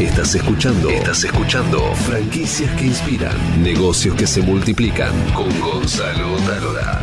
Estás escuchando. Estás escuchando. Franquicias que inspiran. Negocios que se multiplican. Con Gonzalo Talora.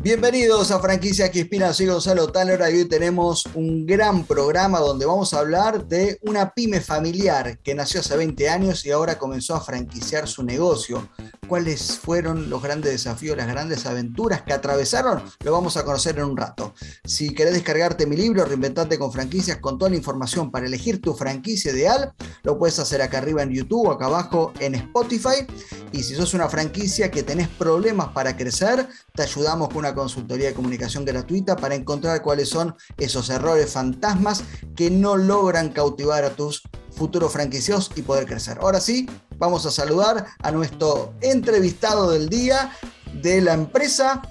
Bienvenidos a Franquicia que Inspira, soy Gonzalo Talora y hoy tenemos un gran programa donde vamos a hablar de una pyme familiar que nació hace 20 años y ahora comenzó a franquiciar su negocio. ¿Cuáles fueron los grandes desafíos, las grandes aventuras que atravesaron? Lo vamos a conocer en un rato. Si querés descargarte mi libro, Reinventate con franquicias, con toda la información para elegir tu franquicia ideal, lo puedes hacer acá arriba en YouTube o acá abajo en Spotify. Y si sos una franquicia que tenés problemas para crecer, te ayudamos con una consultoría de comunicación gratuita para encontrar cuáles son esos errores fantasmas que no logran cautivar a tus futuros franquicios y poder crecer. Ahora sí, vamos a saludar a nuestro entrevistado del día de la empresa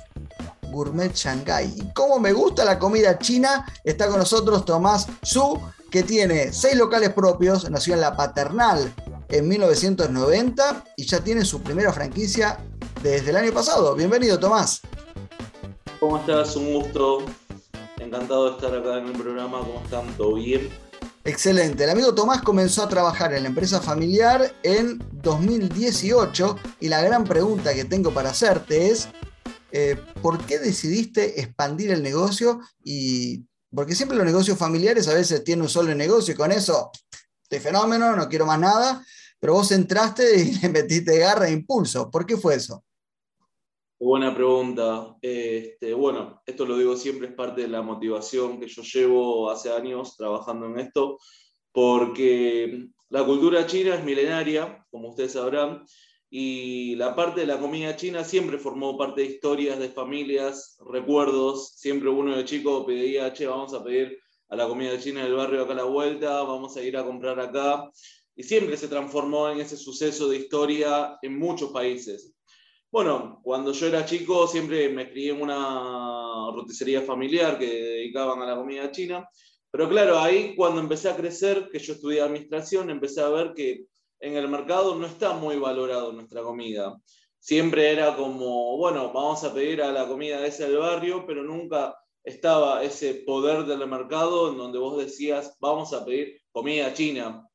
Gourmet Shanghai. Y como me gusta la comida china, está con nosotros Tomás Su, que tiene seis locales propios, nació en La Paternal en 1990 y ya tiene su primera franquicia desde el año pasado. Bienvenido, Tomás. ¿Cómo estás? Un. Encantado de estar acá en el programa. ¿Cómo están? ¿Todo bien? Excelente. El amigo Tomás comenzó a trabajar en la empresa familiar en 2018 y la gran pregunta que tengo para hacerte es, eh, ¿por qué decidiste expandir el negocio? Y porque siempre los negocios familiares a veces tienen un solo negocio y con eso, estoy fenómeno, no quiero más nada, pero vos entraste y le metiste garra e impulso. ¿Por qué fue eso? Buena pregunta. Este, bueno, esto lo digo siempre, es parte de la motivación que yo llevo hace años trabajando en esto, porque la cultura china es milenaria, como ustedes sabrán, y la parte de la comida china siempre formó parte de historias de familias, recuerdos. Siempre uno de chico pedía, che, vamos a pedir a la comida china del barrio acá a la vuelta, vamos a ir a comprar acá. Y siempre se transformó en ese suceso de historia en muchos países. Bueno, cuando yo era chico siempre me crié en una roticería familiar que dedicaban a la comida china, pero claro, ahí cuando empecé a crecer, que yo estudié administración, empecé a ver que en el mercado no está muy valorado nuestra comida. Siempre era como, bueno, vamos a pedir a la comida de ese del barrio, pero nunca estaba ese poder del mercado en donde vos decías, vamos a pedir comida china,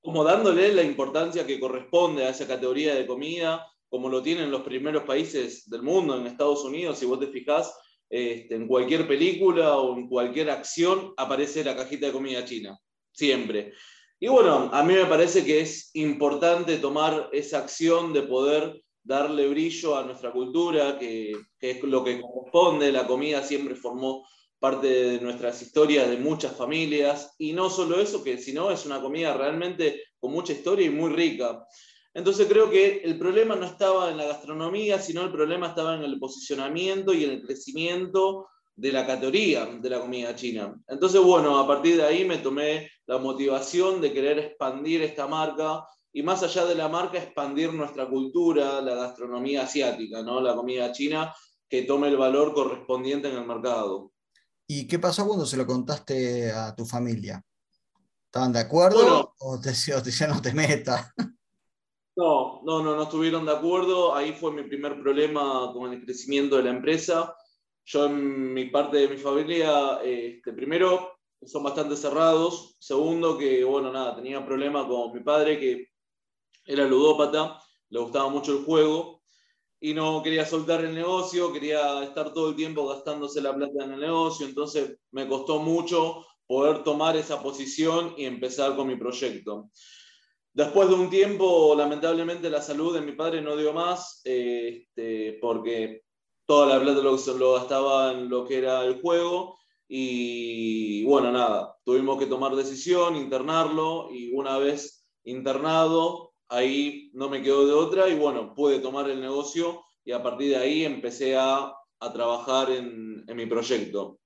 como dándole la importancia que corresponde a esa categoría de comida, como lo tienen los primeros países del mundo, en Estados Unidos, si vos te fijás, este, en cualquier película o en cualquier acción aparece la cajita de comida china, siempre. Y bueno, a mí me parece que es importante tomar esa acción de poder darle brillo a nuestra cultura, que, que, es lo que corresponde, la comida siempre formó parte de nuestras historias de muchas familias, y no solo eso, que sino es una comida realmente con mucha historia y muy rica. Entonces creo que el problema no estaba en la gastronomía, sino el problema estaba en el posicionamiento y en el crecimiento de la categoría de la comida china. Entonces, bueno, a partir de ahí me tomé la motivación de querer expandir esta marca y más allá de la marca, expandir nuestra cultura, la gastronomía asiática, ¿no? la comida china, que tome el valor correspondiente en el mercado. ¿Y qué pasó cuando se lo contaste a tu familia? ¿Estaban de acuerdo o te decían no te metas? No, no, no, no estuvieron de acuerdo. Ahí fue mi primer problema con el crecimiento de la empresa. Yo en mi parte de mi familia, este, primero, son bastante cerrados. Segundo, que, bueno, nada, tenía problema con mi padre, que era ludópata, le gustaba mucho el juego y no quería soltar el negocio, quería estar todo el tiempo gastándose la plata en el negocio, entonces me costó mucho poder tomar esa posición y empezar con mi proyecto. Después de un tiempo, lamentablemente, la salud de mi padre no dio más, este, porque toda la plata lo, lo gastaba en lo que era el juego. Y bueno, nada, tuvimos que tomar decisión, internarlo, y una vez internado, ahí no me quedó de otra, y bueno, pude tomar el negocio, y a partir de ahí empecé a, a trabajar en, en mi proyecto.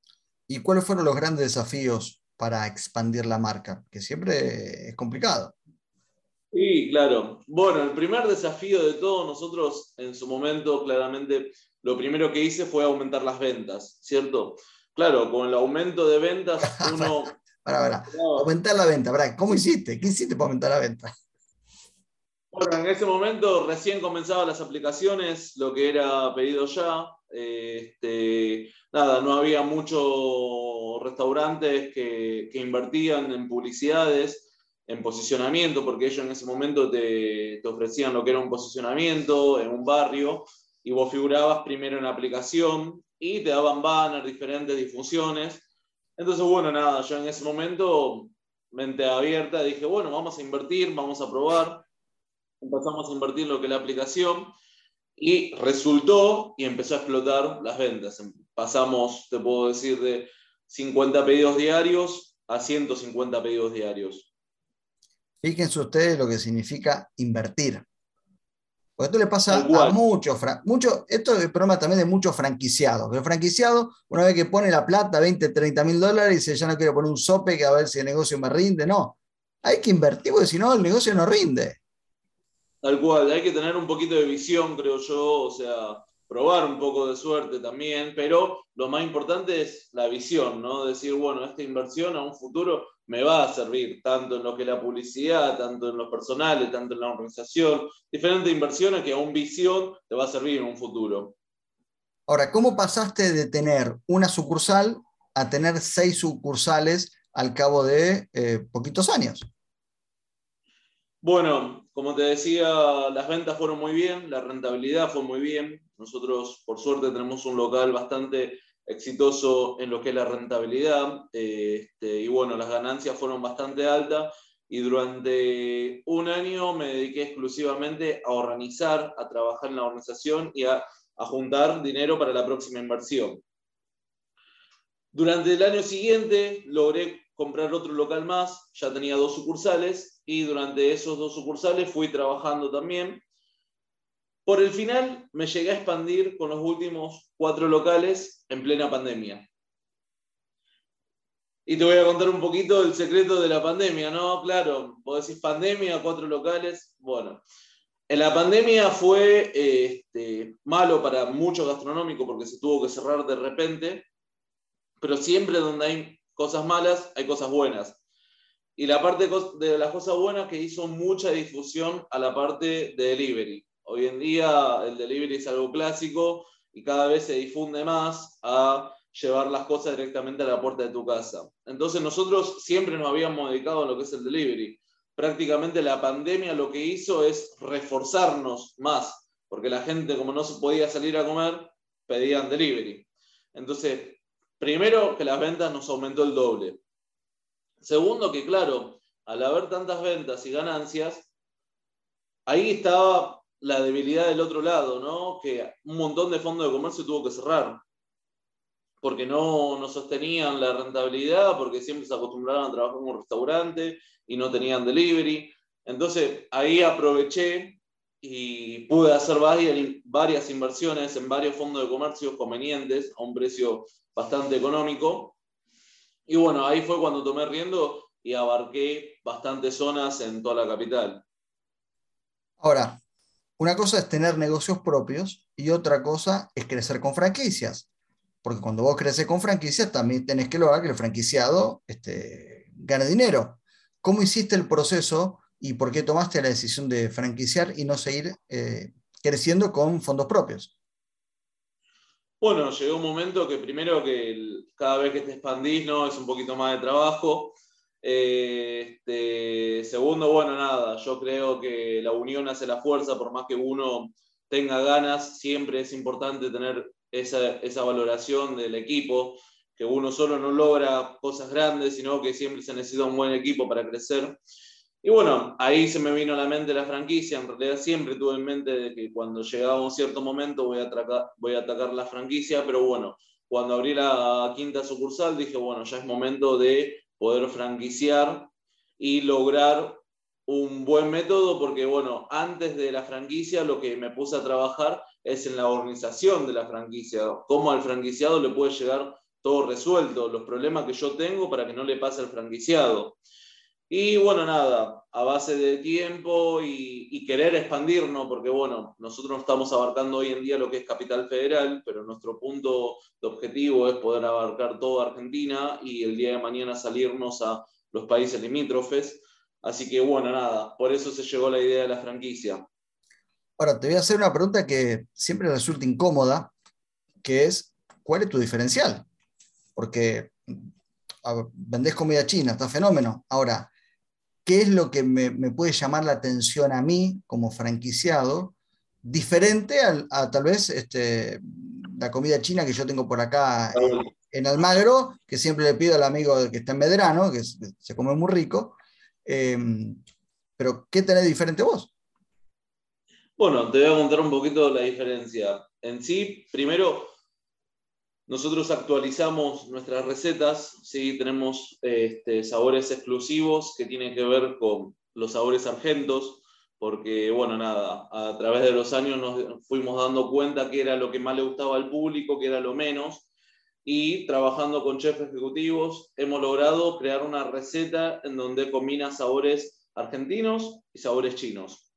¿Y cuáles fueron los grandes desafíos para expandir la marca? Que siempre es complicado. Sí, claro. Bueno, el primer desafío de todos nosotros en su momento, claramente, lo primero que hice fue aumentar las ventas, ¿cierto? Claro, con el aumento de ventas uno... para, para. Aumentar la venta, para. ¿cómo hiciste? ¿Qué hiciste para aumentar la venta? Bueno, en ese momento recién comenzaban las aplicaciones, lo que era pedido ya. Este, nada, no había muchos restaurantes que, que, invertían en publicidades, en posicionamiento, porque ellos en ese momento te, te, ofrecían lo que era un posicionamiento en un barrio y vos figurabas primero en la aplicación y te daban banners, diferentes difusiones. Entonces, bueno, nada, yo en ese momento, mente abierta, dije, bueno, vamos a invertir, vamos a probar. Empezamos a invertir lo que es la aplicación y resultó y empezó a explotar las ventas. Pasamos, te puedo decir, de 50 pedidos diarios a 150 pedidos diarios. Fíjense ustedes lo que significa invertir. Porque esto le pasa a muchos, mucho, esto es el problema también de muchos franquiciados. El franquiciado, una vez que pone la plata, 20, 30 mil dólares, dice, ya no quiero poner un sope que a ver si el negocio me rinde. No, hay que invertir porque si no, el negocio no rinde. Tal cual, hay que tener un poquito de visión, creo yo, o sea, probar un poco de suerte también, pero lo más importante es la visión, ¿no? Decir, bueno, esta inversión a un futuro me va a servir, tanto en lo que es la publicidad, tanto en lo personal, tanto en la organización, diferentes inversiones que a un visión te va a servir en un futuro. Ahora, ¿cómo pasaste de tener una sucursal a tener seis sucursales al cabo de eh, poquitos años? Bueno, como te decía, las ventas fueron muy bien, la rentabilidad fue muy bien. Nosotros, por suerte, tenemos un local bastante exitoso en lo que es la rentabilidad este, y bueno, las ganancias fueron bastante altas y durante un año me dediqué exclusivamente a organizar, a trabajar en la organización y a, a juntar dinero para la próxima inversión. Durante el año siguiente logré comprar otro local más, ya tenía dos sucursales y durante esos dos sucursales fui trabajando también. Por el final me llegué a expandir con los últimos cuatro locales en plena pandemia. Y te voy a contar un poquito el secreto de la pandemia, ¿no? Claro, vos decís pandemia, cuatro locales. Bueno, en la pandemia fue este, malo para muchos gastronómicos porque se tuvo que cerrar de repente, pero siempre donde hay cosas malas, hay cosas buenas. Y la parte de las cosas buenas que hizo mucha difusión a la parte de delivery. Hoy en día el delivery es algo clásico y cada vez se difunde más a llevar las cosas directamente a la puerta de tu casa. Entonces nosotros siempre nos habíamos dedicado a lo que es el delivery. Prácticamente la pandemia lo que hizo es reforzarnos más, porque la gente como no podía salir a comer, pedían delivery. Entonces Primero, que las ventas nos aumentó el doble. Segundo, que claro, al haber tantas ventas y ganancias, ahí estaba la debilidad del otro lado, ¿no? Que un montón de fondos de comercio tuvo que cerrar, porque no, no sostenían la rentabilidad, porque siempre se acostumbraban a trabajar un restaurante y no tenían delivery. Entonces ahí aproveché y pude hacer varias inversiones en varios fondos de comercio convenientes a un precio bastante económico. Y bueno, ahí fue cuando tomé riendo y abarqué bastantes zonas en toda la capital. Ahora, una cosa es tener negocios propios y otra cosa es crecer con franquicias. Porque cuando vos creces con franquicias, también tenés que lograr que el franquiciado este, gane dinero. ¿Cómo hiciste el proceso y por qué tomaste la decisión de franquiciar y no seguir eh, creciendo con fondos propios? Bueno, llegó un momento que primero que cada vez que te expandís, ¿no? Es un poquito más de trabajo. Este, segundo, bueno, nada, yo creo que la unión hace la fuerza, por más que uno tenga ganas, siempre es importante tener esa, esa valoración del equipo, que uno solo no logra cosas grandes, sino que siempre se necesita un buen equipo para crecer. Y bueno, ahí se me vino a la mente la franquicia. En realidad siempre tuve en mente de que cuando llegaba un cierto momento voy a, atacar, voy a atacar la franquicia, pero bueno, cuando abrí la quinta sucursal dije, bueno, ya es momento de poder franquiciar y lograr un buen método, porque bueno, antes de la franquicia lo que me puse a trabajar es en la organización de la franquicia, cómo al franquiciado le puede llegar todo resuelto, los problemas que yo tengo para que no le pase al franquiciado. Y bueno, nada, a base de tiempo y, querer expandirnos, porque bueno, nosotros estamos abarcando hoy en día lo que es Capital Federal, pero nuestro punto de objetivo es poder abarcar toda Argentina y el día de mañana salirnos a los países limítrofes. Así que bueno, nada, por eso se llegó la idea de la franquicia. Ahora, te voy a hacer una pregunta que siempre resulta incómoda, que es cuál es tu diferencial. Porque vendés comida china, está fenómeno. Ahora, ¿qué es lo que me, puede llamar la atención a mí como franquiciado, diferente a, tal vez este, la comida china que yo tengo por acá en, Almagro, que siempre le pido al amigo que está en Medrano, que se come muy rico. Em, pero, ¿qué tenés diferente vos? Bueno, te voy a contar un poquito la diferencia. En sí, primero, nosotros actualizamos nuestras recetas, ¿sí? tenemos este, sabores exclusivos que tienen que ver con los sabores argentos, porque, bueno, nada, a través de los años nos fuimos dando cuenta que era lo que más le gustaba al público, que era lo menos, y trabajando con chefs ejecutivos hemos logrado crear una receta en donde combina sabores argentinos y sabores chinos.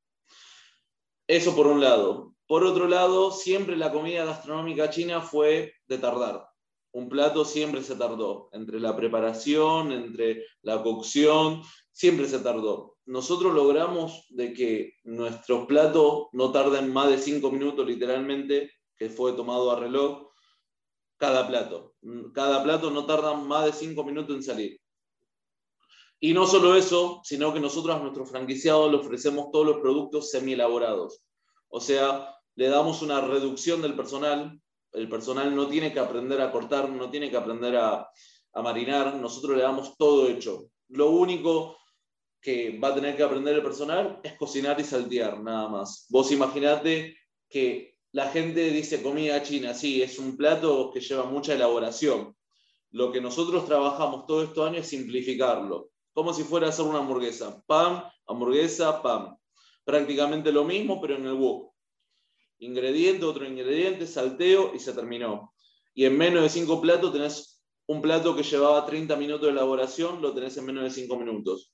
Eso por un lado. Por otro lado, siempre la comida gastronómica china fue de tardar. Un plato siempre se tardó, entre la preparación, entre la cocción, siempre se tardó. Nosotros logramos de que nuestros platos no tarden más de cinco minutos literalmente, que fue tomado a reloj, cada plato. Cada plato no tarda más de cinco minutos en salir. Y no solo eso, sino que nosotros a nuestros franquiciados le ofrecemos todos los productos semi elaborados. O sea, le damos una reducción del personal, el personal no tiene que aprender a cortar, no tiene que aprender a, marinar, nosotros le damos todo hecho. Lo único que va a tener que aprender el personal es cocinar y saltear, nada más. Vos imaginate que la gente dice comida china, sí, es un plato que lleva mucha elaboración. Lo que nosotros trabajamos todo este año es simplificarlo, como si fuera a hacer una hamburguesa. Pan, hamburguesa, pan. Prácticamente lo mismo, pero en el wok ingrediente, otro ingrediente, salteo y se terminó. Y en menos de cinco platos tenés un plato que llevaba 30 minutos de elaboración, lo tenés en menos de cinco minutos.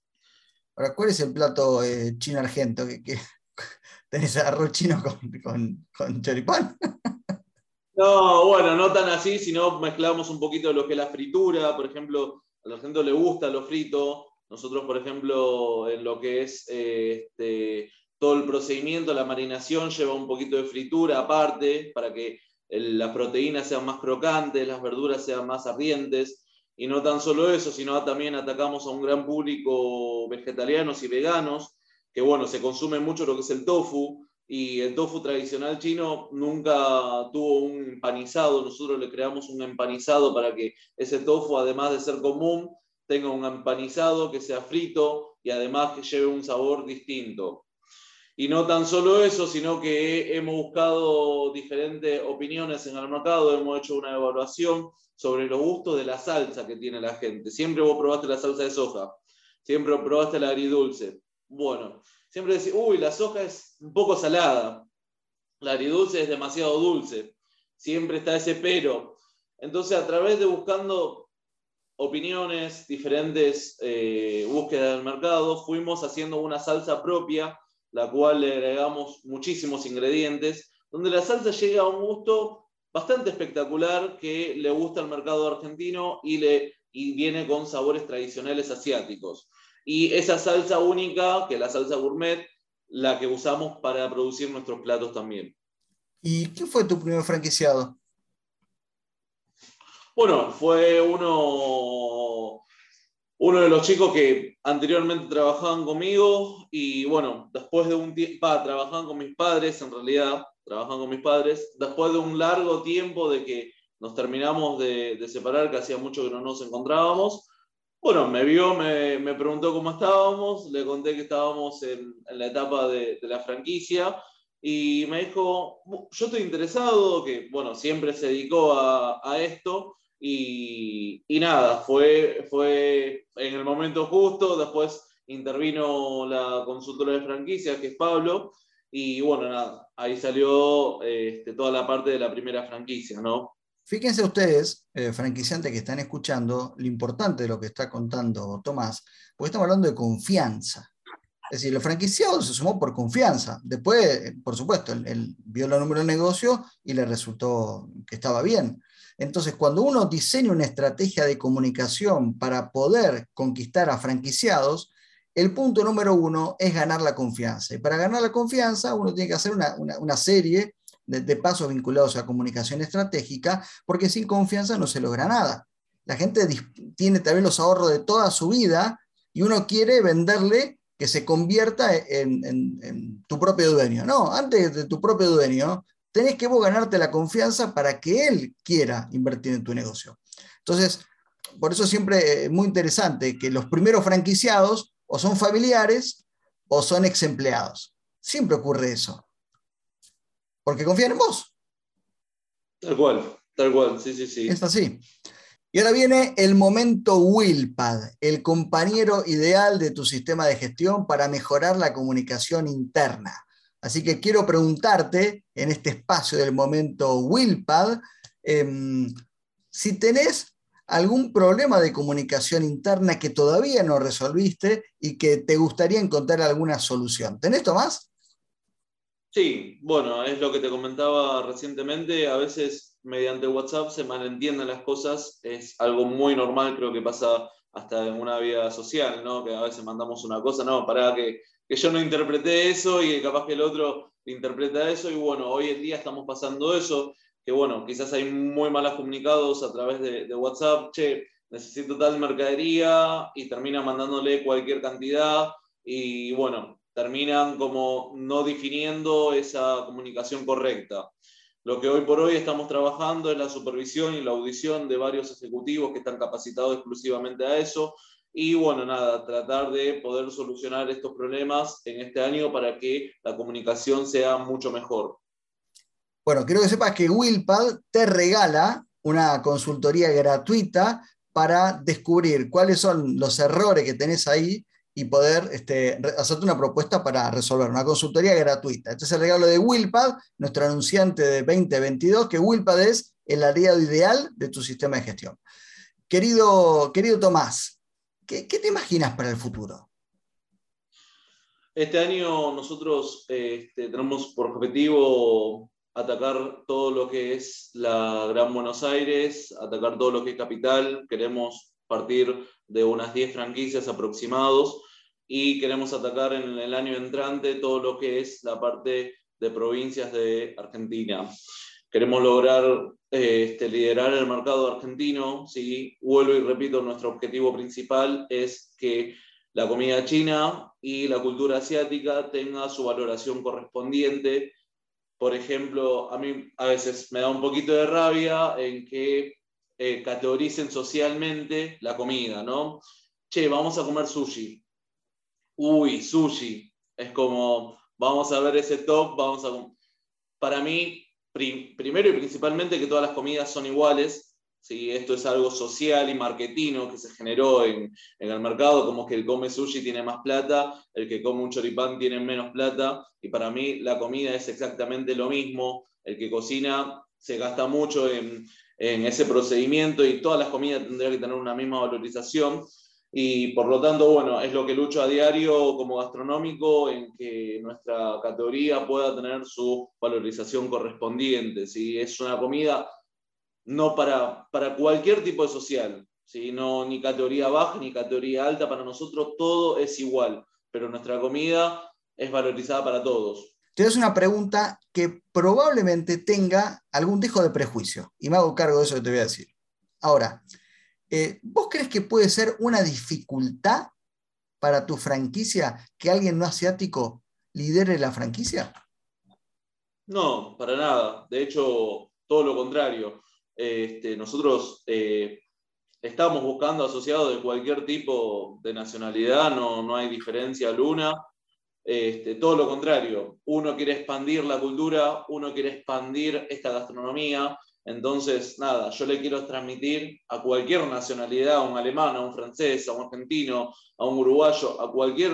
Ahora, ¿cuál es el plato eh, chino argento? que tenés arroz chino con, con, choripán? No, bueno, no tan así, sino mezclamos un poquito de lo que es la fritura, por ejemplo, a la gente le gusta lo frito. Nosotros, por ejemplo, en lo que es eh, este, todo el procedimiento, la marinación lleva un poquito de fritura aparte para que las proteínas sean más crocantes, las verduras sean más ardientes. Y no tan solo eso, sino también atacamos a un gran público vegetarianos y veganos, que bueno, se consume mucho lo que es el tofu, y el tofu tradicional chino nunca tuvo un empanizado, nosotros le creamos un empanizado para que ese tofu, además de ser común, tenga un empanizado que sea frito y además que lleve un sabor distinto. Y no tan solo eso, sino que hemos buscado diferentes opiniones en el mercado, hemos hecho una evaluación sobre los gustos de la salsa que tiene la gente. Siempre vos probaste la salsa de soja, siempre probaste la agridulce. Bueno, siempre decís, uy, la soja es un poco salada, la agridulce es demasiado dulce, siempre está ese pero. Entonces, a través de buscando opiniones, diferentes eh, búsquedas del mercado, fuimos haciendo una salsa propia la cual le agregamos muchísimos ingredientes, donde la salsa llega a un gusto bastante espectacular que le gusta al mercado argentino y, le, y viene con sabores tradicionales asiáticos. Y esa salsa única, que es la salsa gourmet, la que usamos para producir nuestros platos también. ¿Y quién fue tu primer franquiciado? Bueno, fue uno uno de los chicos que anteriormente trabajaban conmigo y bueno, después de un tiempo, trabajaban con mis padres, en realidad, trabajaban con mis padres, después de un largo tiempo de que nos terminamos de, separar, que hacía mucho que no nos encontrábamos, bueno, me vio, me, preguntó cómo estábamos, le conté que estábamos en, la etapa de, la franquicia y me dijo, yo estoy interesado, que bueno, siempre se dedicó a, esto y, nada, fue, fue en el momento justo, después intervino la consultora de franquicias, que es Pablo, y bueno, nada, ahí salió este, toda la parte de la primera franquicia, ¿no? Fíjense ustedes, eh, franquiciantes que están escuchando, lo importante de lo que está contando Tomás, porque estamos hablando de confianza. Es decir, el franquiciado se sumó por confianza. Después, eh, por supuesto, él, vio la número de negocio y le resultó que estaba bien. Entonces, cuando uno diseña una estrategia de comunicación para poder conquistar a franquiciados, el punto número uno es ganar la confianza. Y para ganar la confianza, uno tiene que hacer una, serie de, pasos vinculados a comunicación estratégica, porque sin confianza no se logra nada. La gente tiene también los ahorros de toda su vida y uno quiere venderle que se convierta en, tu propio dueño. No, antes de tu propio dueño, tenés que vos ganarte la confianza para que él quiera invertir en tu negocio. Entonces, por eso siempre es muy interesante que los primeros franquiciados o son familiares o son ex empleados. Siempre ocurre eso. Porque confían en vos. Tal cual, tal cual, sí, sí, sí. Es así. Y ahora viene el momento Willpad, el compañero ideal de tu sistema de gestión para mejorar la comunicación interna. Así que quiero preguntarte en este espacio del momento Willpad, em, si tenés algún problema de comunicación interna que todavía no resolviste y que te gustaría encontrar alguna solución. ¿Tenés, Tomás? Sí, bueno, es lo que te comentaba recientemente. A veces mediante WhatsApp se malentienden las cosas. Es algo muy normal, creo que pasa hasta en una vida social, ¿no? Que a veces mandamos una cosa, no, para que, yo no interpreté eso y capaz que el otro interpreta eso. Y bueno, hoy en día estamos pasando eso, que bueno, quizás hay muy malas comunicados a través de, de WhatsApp, che, necesito tal mercadería y termina mandándole cualquier cantidad. Y bueno, terminan como no definiendo esa comunicación correcta. Lo que hoy por hoy estamos trabajando es la supervisión y la audición de varios ejecutivos que están capacitados exclusivamente a eso. Y bueno, nada, tratar de poder solucionar estos problemas en este año para que la comunicación sea mucho mejor. Bueno, quiero que sepas que Willpad te regala una consultoría gratuita para descubrir cuáles son los errores que tenés ahí y poder este, hacerte una propuesta para resolver, una consultoría gratuita. Este es el regalo de Willpad, nuestro anunciante de 2022, que Willpad es el aliado ideal de tu sistema de gestión. Querido, querido Tomás, ¿qué, te imaginas para el futuro? Este año nosotros este, tenemos por objetivo atacar todo lo que es la Gran Buenos Aires, atacar todo lo que es capital. Queremos partir de unas 10 franquicias aproximados y queremos atacar en el año entrante todo lo que es la parte de provincias de Argentina. Queremos lograr este, liderar el mercado argentino. ¿sí? Vuelvo y repito, nuestro objetivo principal es que la comida china y la cultura asiática tenga su valoración correspondiente. Por ejemplo, a mí a veces me da un poquito de rabia en que eh, categoricen socialmente la comida, ¿no? Che, vamos a comer sushi. Uy, sushi. Es como, vamos a ver ese top, vamos a... Para mí, primero y principalmente que todas las comidas son iguales, ¿sí? esto es algo social y marketino que se generó en, el mercado, como que el come sushi tiene más plata, el que come un choripán tiene menos plata, y para mí la comida es exactamente lo mismo, el que cocina se gasta mucho en, en ese procedimiento y todas las comidas tendrían que tener una misma valorización. Y por lo tanto, bueno, es lo que lucho a diario como gastronómico en que nuestra categoría pueda tener su valorización correspondiente. Si es una comida no para, para cualquier tipo de social, ¿sí? ni categoría baja ni categoría alta, para nosotros todo es igual, pero nuestra comida es valorizada para todos te hago una pregunta que probablemente tenga algún dejo de prejuicio, y me hago cargo de eso que te voy a decir. Ahora, eh, ¿vos crees que puede ser una dificultad para tu franquicia que alguien no asiático lidere la franquicia? No, para nada. De hecho, todo lo contrario. Este, nosotros eh, estamos buscando asociados de cualquier tipo de nacionalidad, no, no hay diferencia alguna. Este, todo lo contrario, uno quiere expandir la cultura, uno quiere expandir esta gastronomía, entonces, nada, yo le quiero transmitir a cualquier nacionalidad, a un alemán, a un francés, a un argentino, a un uruguayo, a cualquier,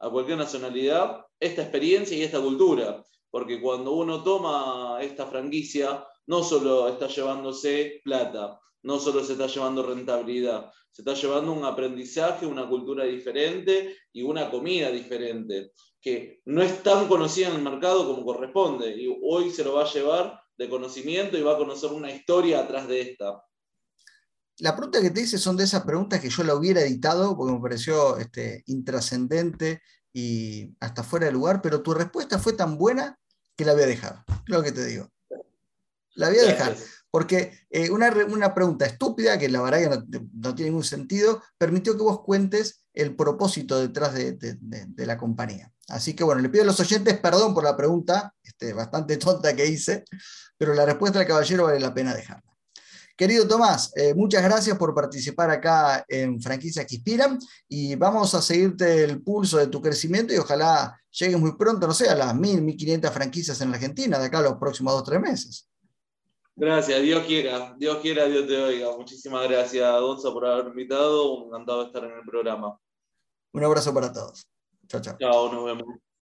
a cualquier nacionalidad, esta experiencia y esta cultura. Porque cuando uno toma esta franquicia, no solo está llevándose plata, no solo se está llevando rentabilidad, se está llevando un aprendizaje, una cultura diferente y una comida diferente, que no es tan conocida en el mercado como corresponde. Y hoy se lo va a llevar de conocimiento y va a conocer una historia atrás de esta. La pregunta que te hice son de esas preguntas que yo la hubiera editado porque me pareció este, intrascendente y hasta fuera de lugar, pero tu respuesta fue tan buena que la voy a dejar. Lo que te digo. La voy a dejar. Porque eh, una, una, pregunta estúpida, que la verdad que no, tiene ningún sentido, permitió que vos cuentes el propósito detrás de, la compañía. Así que bueno, le pido a los oyentes perdón por la pregunta, este, bastante tonta que hice, pero la respuesta del caballero vale la pena dejarla. Querido Tomás, eh, muchas gracias por participar acá en Franquicias que Inspiran y vamos a seguirte el pulso de tu crecimiento y ojalá llegues muy pronto, no sé, a las 1.000, 1.500 franquicias en la Argentina de acá a los próximos dos o tres meses. Gracias, Dios quiera, Dios quiera, Dios te oiga. Muchísimas gracias, Gonza, por haberme invitado. Un encantado estar en el programa. Un abrazo para todos. Chao, chao. Chao, nos vemos.